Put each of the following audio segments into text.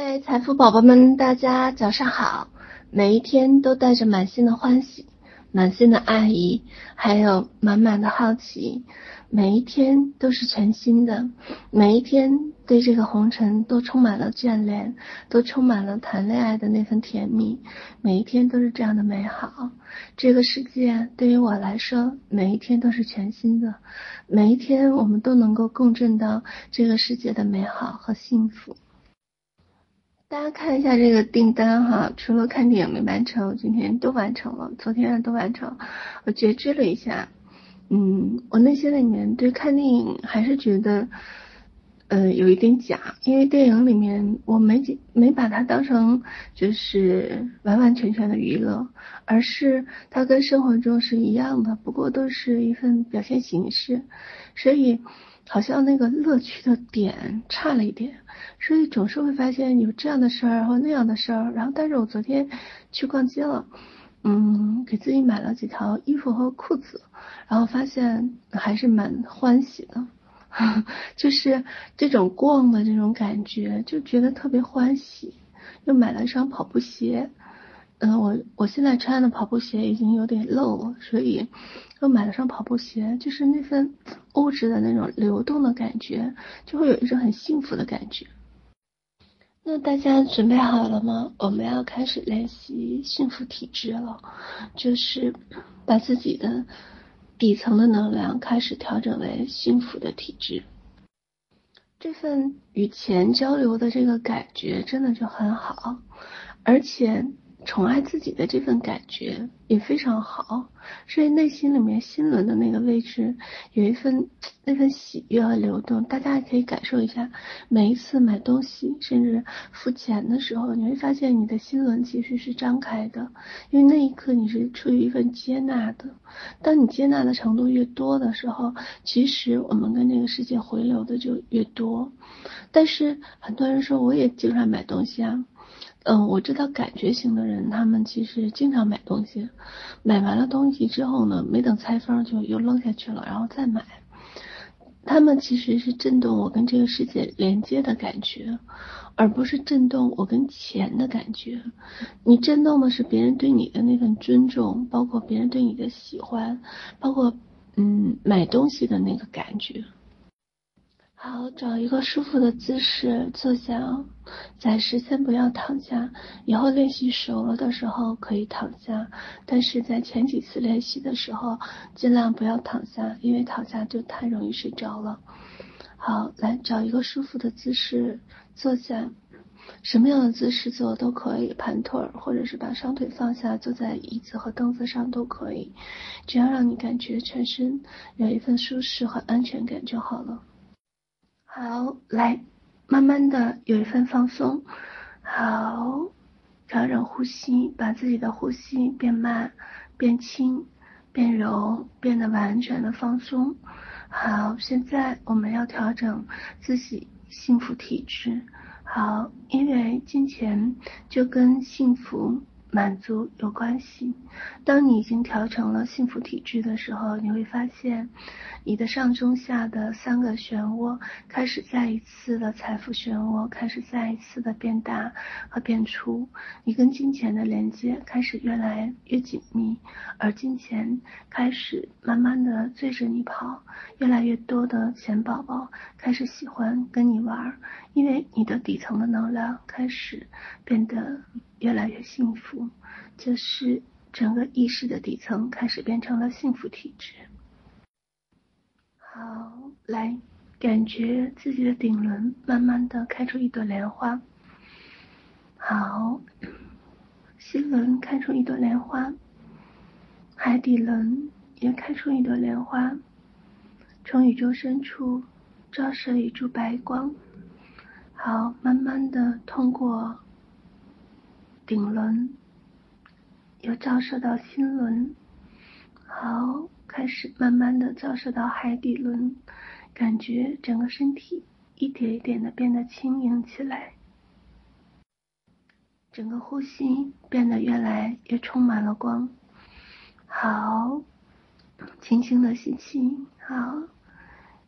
嗨，财富宝宝们，大家早上好！每一天都带着满心的欢喜，满心的爱意，还有满满的好奇。每一天都是全新的，每一天对这个红尘都充满了眷恋，都充满了谈恋爱的那份甜蜜。每一天都是这样的美好。这个世界对于我来说，每一天都是全新的，每一天我们都能够共振到这个世界的美好和幸福。大家看一下这个订单哈，除了看电影没完成，今天都完成了，昨天都完成。我觉知了一下。嗯，我内心里面对看电影还是觉得，呃，有一点假，因为电影里面我没没把它当成就是完完全全的娱乐，而是它跟生活中是一样的，不过都是一份表现形式，所以好像那个乐趣的点差了一点，所以总是会发现有这样的事儿或那样的事儿，然后但是我昨天去逛街了。嗯，给自己买了几条衣服和裤子，然后发现还是蛮欢喜的，就是这种逛的这种感觉，就觉得特别欢喜。又买了一双跑步鞋，嗯，我我现在穿的跑步鞋已经有点漏了，所以又买了双跑步鞋，就是那份物质的那种流动的感觉，就会有一种很幸福的感觉。那大家准备好了吗？我们要开始练习幸福体质了，就是把自己的底层的能量开始调整为幸福的体质。这份与钱交流的这个感觉真的就很好，而且。宠爱自己的这份感觉也非常好，所以内心里面心轮的那个位置有一份那份喜悦和流动，大家也可以感受一下。每一次买东西，甚至付钱的时候，你会发现你的心轮其实是张开的，因为那一刻你是出于一份接纳的。当你接纳的程度越多的时候，其实我们跟这个世界回流的就越多。但是很多人说，我也经常买东西啊。嗯，我知道感觉型的人，他们其实经常买东西，买完了东西之后呢，没等拆封就又扔下去了，然后再买。他们其实是震动我跟这个世界连接的感觉，而不是震动我跟钱的感觉。你震动的是别人对你的那份尊重，包括别人对你的喜欢，包括嗯买东西的那个感觉。好，找一个舒服的姿势坐下，暂时先不要躺下，以后练习熟了的时候可以躺下，但是在前几次练习的时候，尽量不要躺下，因为躺下就太容易睡着了。好，来找一个舒服的姿势坐下，什么样的姿势坐都可以，盘腿儿或者是把双腿放下，坐在椅子和凳子上都可以，只要让你感觉全身有一份舒适和安全感就好了。好，来，慢慢的有一份放松。好，调整呼吸，把自己的呼吸变慢、变轻、变柔，变得完全的放松。好，现在我们要调整自己幸福体质。好，因为金钱就跟幸福。满足有关系。当你已经调成了幸福体质的时候，你会发现，你的上中下的三个漩涡开始再一次的财富漩涡开始再一次的变大和变粗。你跟金钱的连接开始越来越紧密，而金钱开始慢慢的追着你跑。越来越多的钱宝宝开始喜欢跟你玩，因为你的底层的能量开始变得。越来越幸福，就是整个意识的底层开始变成了幸福体质。好，来，感觉自己的顶轮慢慢的开出一朵莲花。好，心轮开出一朵莲花，海底轮也开出一朵莲花，从宇宙深处照射一束白光。好，慢慢的通过。顶轮又照射到心轮，好，开始慢慢的照射到海底轮，感觉整个身体一点一点的变得轻盈起来，整个呼吸变得越来越充满了光。好，轻轻的吸气，好，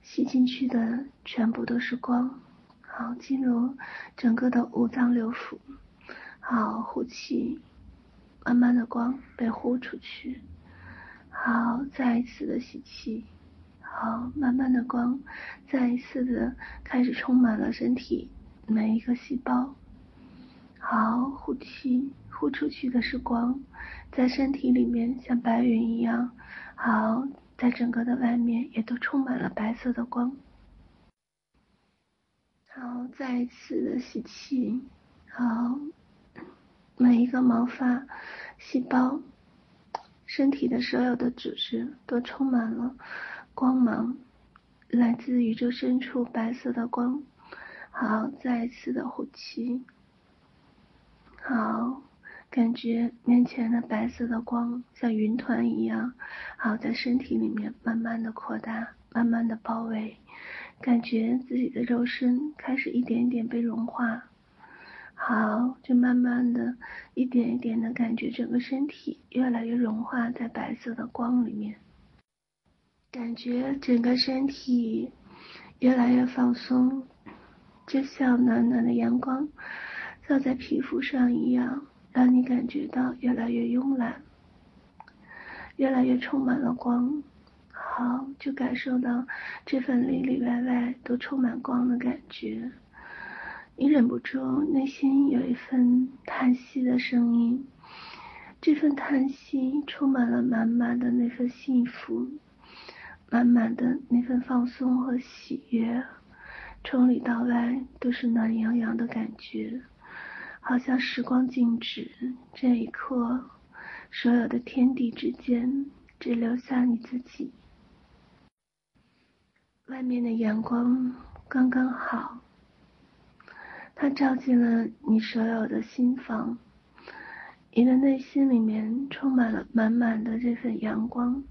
吸进去的全部都是光。好，进入整个的五脏六腑。好，呼气，慢慢的光被呼出去。好，再一次的吸气。好，慢慢的光，再一次的开始充满了身体每一个细胞。好，呼气，呼出去的是光，在身体里面像白云一样。好，在整个的外面也都充满了白色的光。好，再一次的吸气。好。每一个毛发、细胞、身体的所有的组织都充满了光芒，来自宇宙深处白色的光。好，再一次的呼气。好，感觉面前的白色的光像云团一样，好，在身体里面慢慢的扩大，慢慢的包围，感觉自己的肉身开始一点一点被融化。好，就慢慢的一点一点的感觉整个身体越来越融化在白色的光里面，感觉整个身体越来越放松，就像暖暖的阳光照在皮肤上一样，让你感觉到越来越慵懒，越来越充满了光。好，就感受到这份里里外外都充满光的感觉。你忍不住内心有一份叹息的声音，这份叹息充满了满满的那份幸福，满满的那份放松和喜悦，从里到外都是暖洋洋的感觉，好像时光静止，这一刻，所有的天地之间只留下你自己，外面的阳光刚刚好。它照进了你所有的心房，你的内心里面充满了满满的这份阳光，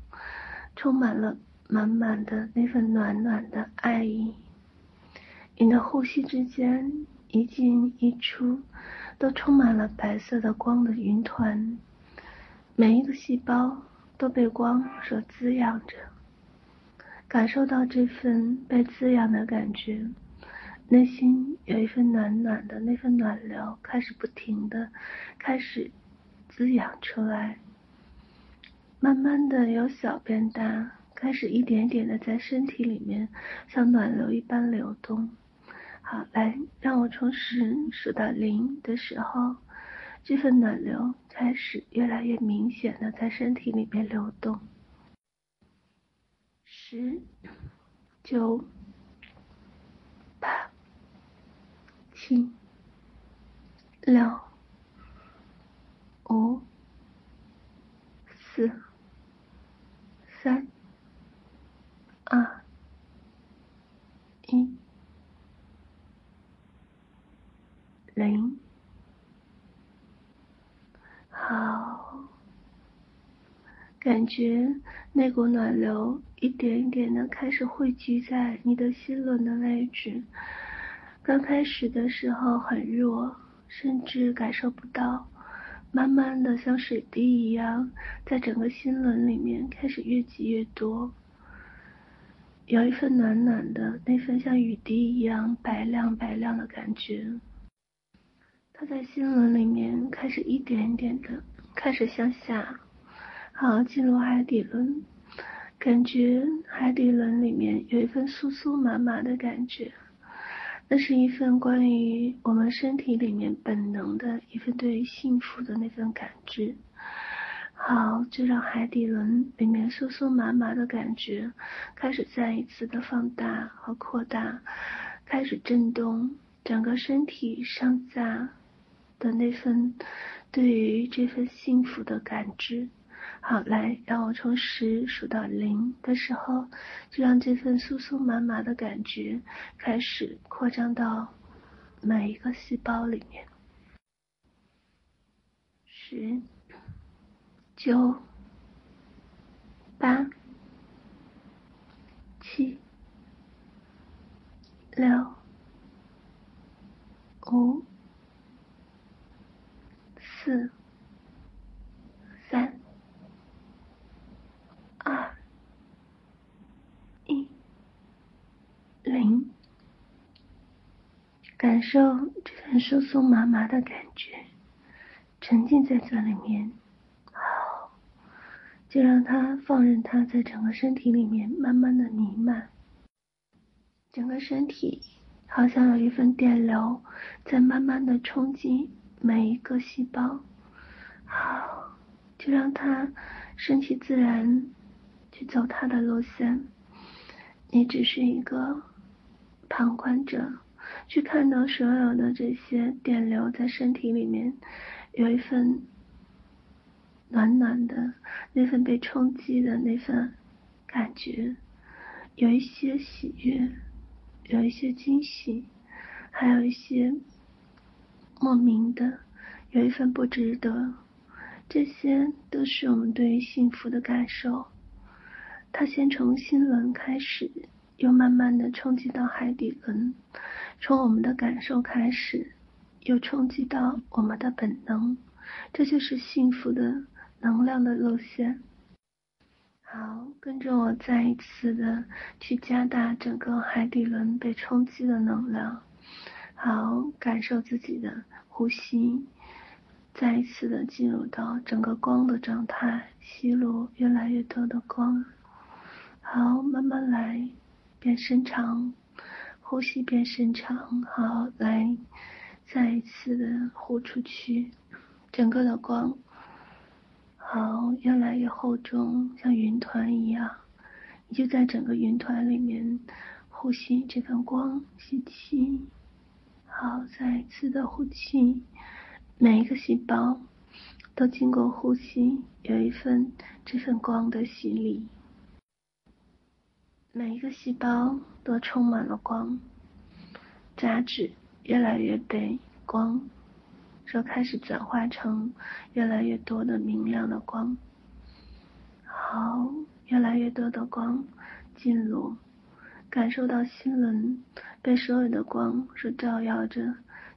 充满了满满的那份暖暖的爱意。你的呼吸之间一进一出，都充满了白色的光的云团，每一个细胞都被光所滋养着，感受到这份被滋养的感觉。内心有一份暖暖的那份暖流，开始不停的开始滋养出来，慢慢的由小变大，开始一点点的在身体里面像暖流一般流动。好，来，让我从十数到零的时候，这份暖流开始越来越明显的在身体里面流动。十、九。八七、六、五、四、三、二、一、零。好，感觉那股暖流一点一点的开始汇聚在你的心轮的位置。刚开始的时候很弱，甚至感受不到，慢慢的像水滴一样，在整个心轮里面开始越积越多，有一份暖暖的那份像雨滴一样白亮白亮的感觉。它在心轮里面开始一点一点的开始向下，好，进入海底轮，感觉海底轮里面有一份酥酥麻麻的感觉。那是一份关于我们身体里面本能的一份对于幸福的那份感知。好，就让海底轮里面酥酥麻麻的感觉开始再一次的放大和扩大，开始震动整个身体上下的那份对于这份幸福的感知。好，来，让我从十数到零的时候，就让这份酥酥麻麻的感觉开始扩张到每一个细胞里面。十、九、八、七、六、五、四。感受这份酥酥麻麻的感觉，沉浸在这里面。好，就让它放任它在整个身体里面慢慢的弥漫，整个身体好像有一份电流在慢慢的冲击每一个细胞。好，就让它顺其自然去走它的路线。你只是一个旁观者。去看到所有的这些电流在身体里面，有一份暖暖的，那份被冲击的那份感觉，有一些喜悦，有一些惊喜，还有一些莫名的，有一份不值得，这些都是我们对于幸福的感受。它先从心轮开始，又慢慢的冲击到海底轮。从我们的感受开始，又冲击到我们的本能，这就是幸福的能量的路线。好，跟着我再一次的去加大整个海底轮被冲击的能量。好，感受自己的呼吸，再一次的进入到整个光的状态，吸入越来越多的光。好，慢慢来，变深长。呼吸变深长，好，来，再一次的呼出去，整个的光，好，越来越厚重，像云团一样，你就在整个云团里面呼吸这份光，吸气，好，再一次的呼气，每一个细胞都经过呼吸，有一份这份光的洗礼。每一个细胞都充满了光，杂质越来越被光所开始转化成越来越多的明亮的光。好，越来越多的光进入，感受到心轮被所有的光所照耀着，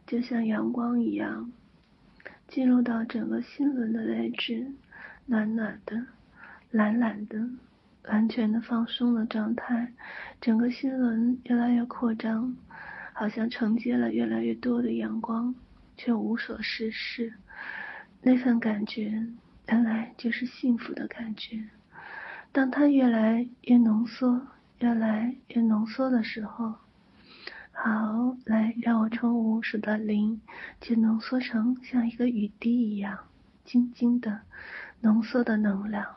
就像阳光一样，进入到整个心轮的位置，暖暖的，懒懒的。完全的放松的状态，整个心轮越来越扩张，好像承接了越来越多的阳光，却无所事事。那份感觉，原来就是幸福的感觉。当它越来越浓缩，越来越浓缩的时候，好，来，让我从五数到零，就浓缩成像一个雨滴一样，晶晶的浓缩的能量。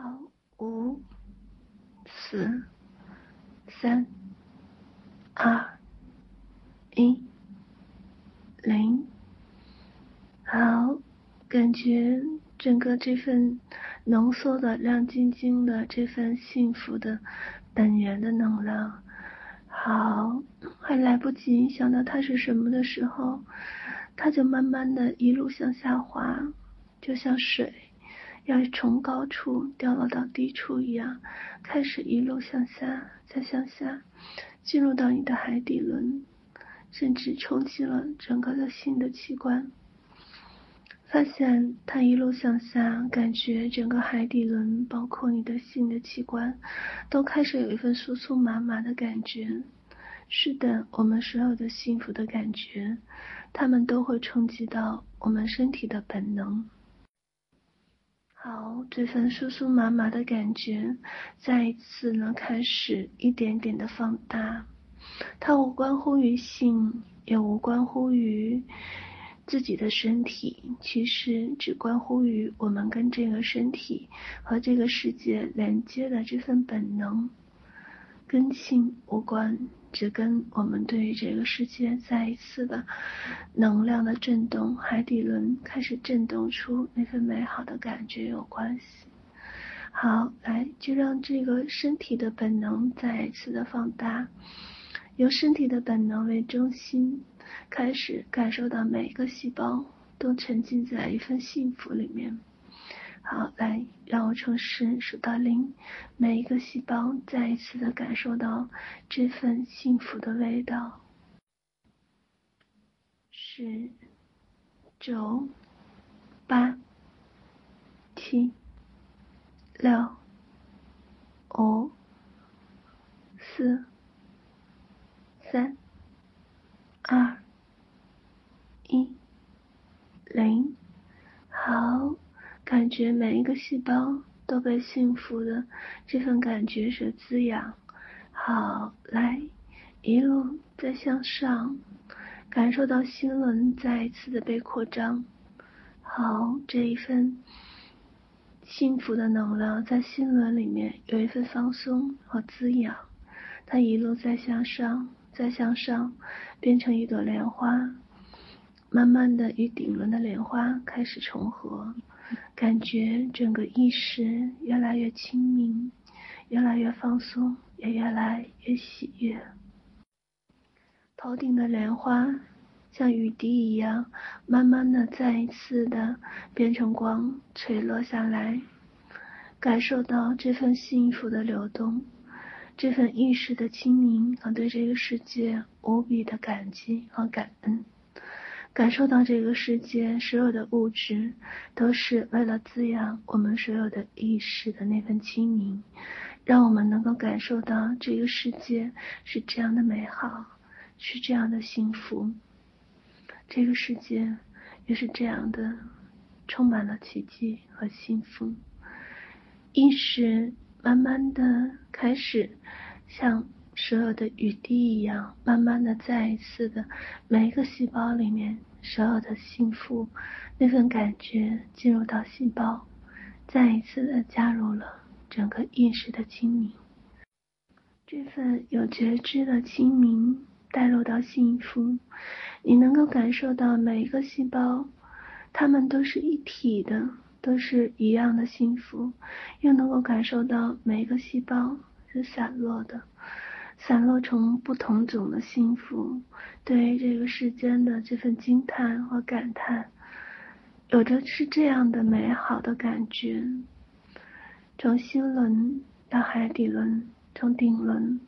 好，五、四、三、二、一、零。好，感觉整个这份浓缩的亮晶晶的这份幸福的本源的能量，好，还来不及想到它是什么的时候，它就慢慢的一路向下滑，就像水。要从高处掉落到低处一样，开始一路向下，再向下，进入到你的海底轮，甚至冲击了整个的性的器官。发现它一路向下，感觉整个海底轮，包括你的性的器官，都开始有一份酥酥麻麻的感觉。是的，我们所有的幸福的感觉，它们都会冲击到我们身体的本能。好，这份酥酥麻麻的感觉，再一次呢开始一点点的放大。它无关乎于性，也无关乎于自己的身体，其实只关乎于我们跟这个身体和这个世界连接的这份本能，跟性无关。只跟我们对于这个世界再一次的能量的震动，海底轮开始震动出那份美好的感觉有关系。好，来，就让这个身体的本能再一次的放大，由身体的本能为中心，开始感受到每一个细胞都沉浸在一份幸福里面。好，来，让我从十数到零，每一个细胞再一次的感受到这份幸福的味道。十、九、八、七、六、五、四、三、二、一、零。好，感觉每一个细胞都被幸福的这份感觉所滋养。好，来，一路再向上，感受到心轮再一次的被扩张。好，这一份幸福的能量在心轮里面有一份放松和滋养，它一路再向上，再向上，变成一朵莲花，慢慢的与顶轮的莲花开始重合，感觉整个意识越来越清明，越来越放松，也越来越喜悦。头顶的莲花像雨滴一样，慢慢的再一次的变成光垂落下来，感受到这份幸福的流动，这份意识的清明和对这个世界无比的感激和感恩，感受到这个世界所有的物质都是为了滋养我们所有的意识的那份清明，让我们能够感受到这个世界是这样的美好，是这样的幸福。这个世界也是这样的，充满了奇迹和幸福。意识慢慢的开始像所有的雨滴一样，慢慢的再一次的每一个细胞里面所有的幸福那份感觉进入到细胞，再一次的加入了整个意识的清明。这份有觉知的清明带入到幸福。你能够感受到每一个细胞，它们都是一体的，都是一样的幸福，又能够感受到每一个细胞是散落的，散落成不同种的幸福。对于这个世间的这份惊叹和感叹，有着是这样的美好的感觉。从心轮到海底轮，从顶轮。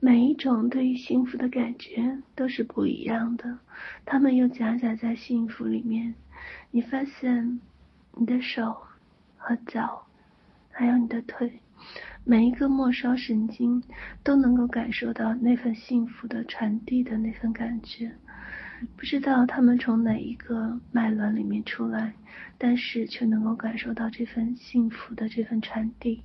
每一种对于幸福的感觉都是不一样的，它们又夹杂在幸福里面。你发现你的手和脚，还有你的腿，每一个末梢神经都能够感受到那份幸福的传递的那份感觉。不知道它们从哪一个脉轮里面出来，但是却能够感受到这份幸福的这份传递。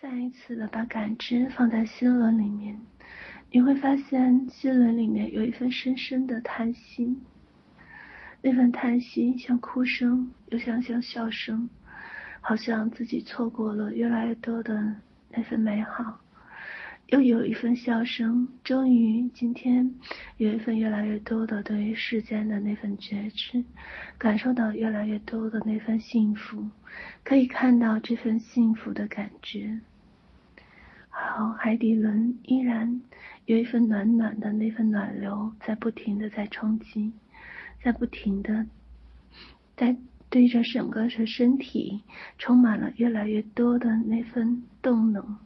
再一次的把感知放在心轮里面，你会发现心轮里面有一份深深的叹息，那份叹息像哭声，又像像笑声，好像自己错过了越来越多的那份美好，又有一份笑声，终于今天有一份越来越多的对于世间的那份觉知，感受到越来越多的那份幸福，可以看到这份幸福的感觉。好，海底轮依然有一份暖暖的那份暖流在不停的在冲击，在不停的在对着整个的身体充满了越来越多的那份动能。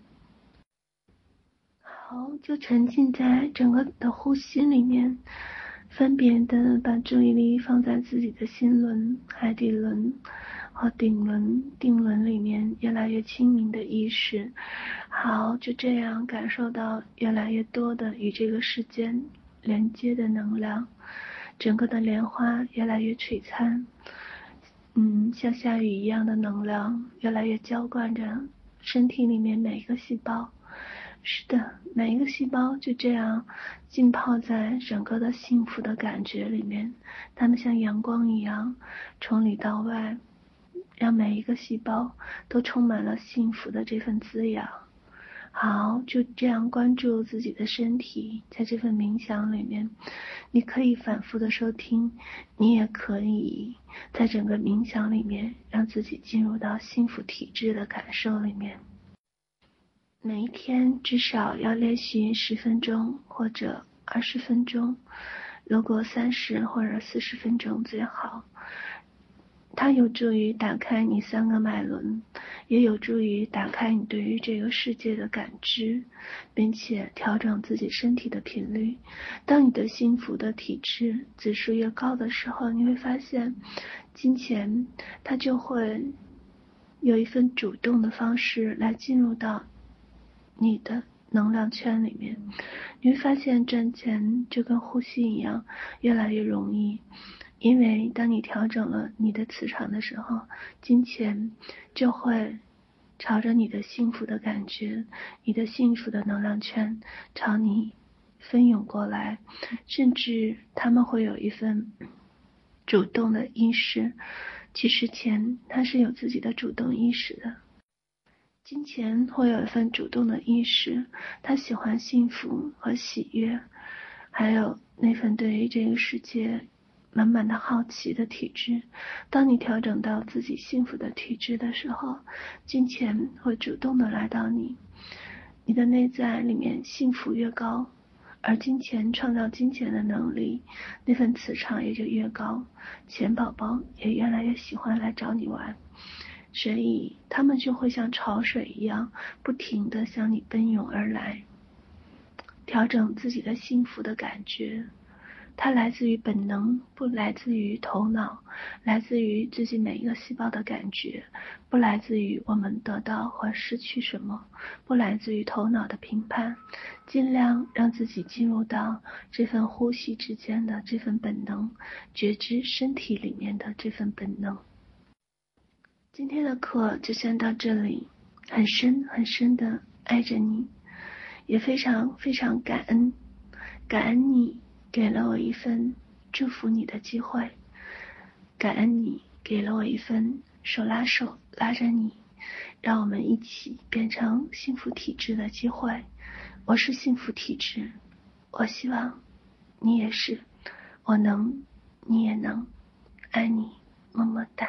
好，就沉浸在整个的呼吸里面，分别的把注意力放在自己的心轮、海底轮。和顶轮、定轮里面越来越清明的意识，好，就这样感受到越来越多的与这个世间连接的能量，整个的莲花越来越璀璨，嗯，像下雨一样的能量越来越浇灌着身体里面每一个细胞。是的，每一个细胞就这样浸泡在整个的幸福的感觉里面，它们像阳光一样从里到外。让每一个细胞都充满了幸福的这份滋养。好，就这样关注自己的身体，在这份冥想里面，你可以反复的收听，你也可以在整个冥想里面让自己进入到幸福体质的感受里面。每一天至少要练习十分钟或者二十分钟，如果三十或者四十分钟最好。它有助于打开你三个脉轮，也有助于打开你对于这个世界的感知，并且调整自己身体的频率。当你的幸福的体质指数越高的时候，你会发现，金钱它就会有一份主动的方式来进入到你的能量圈里面，你会发现赚钱就跟呼吸一样，越来越容易。因为当你调整了你的磁场的时候，金钱就会朝着你的幸福的感觉、你的幸福的能量圈朝你蜂涌过来，甚至他们会有一份主动的意识。其实钱它是有自己的主动意识的。金钱会有一份主动的意识，他喜欢幸福和喜悦，还有那份对于这个世界满满的好奇的体质。当你调整到自己幸福的体质的时候，金钱会主动的来到你，你的内在里面幸福越高，而金钱创造金钱的能力，那份磁场也就越高，钱宝宝也越来越喜欢来找你玩。所以，他们就会像潮水一样，不停地向你奔涌而来。调整自己的幸福的感觉，它来自于本能，不来自于头脑，来自于自己每一个细胞的感觉，不来自于我们得到或失去什么，不来自于头脑的评判。尽量让自己进入到这份呼吸之间的这份本能，觉知身体里面的这份本能。今天的课就先到这里，很深很深的爱着你，也非常非常感恩，感恩你给了我一份祝福你的机会，感恩你给了我一份手拉手拉着你，让我们一起变成幸福体质的机会。我是幸福体质，我希望你也是，我能，你也能，爱你，么么哒。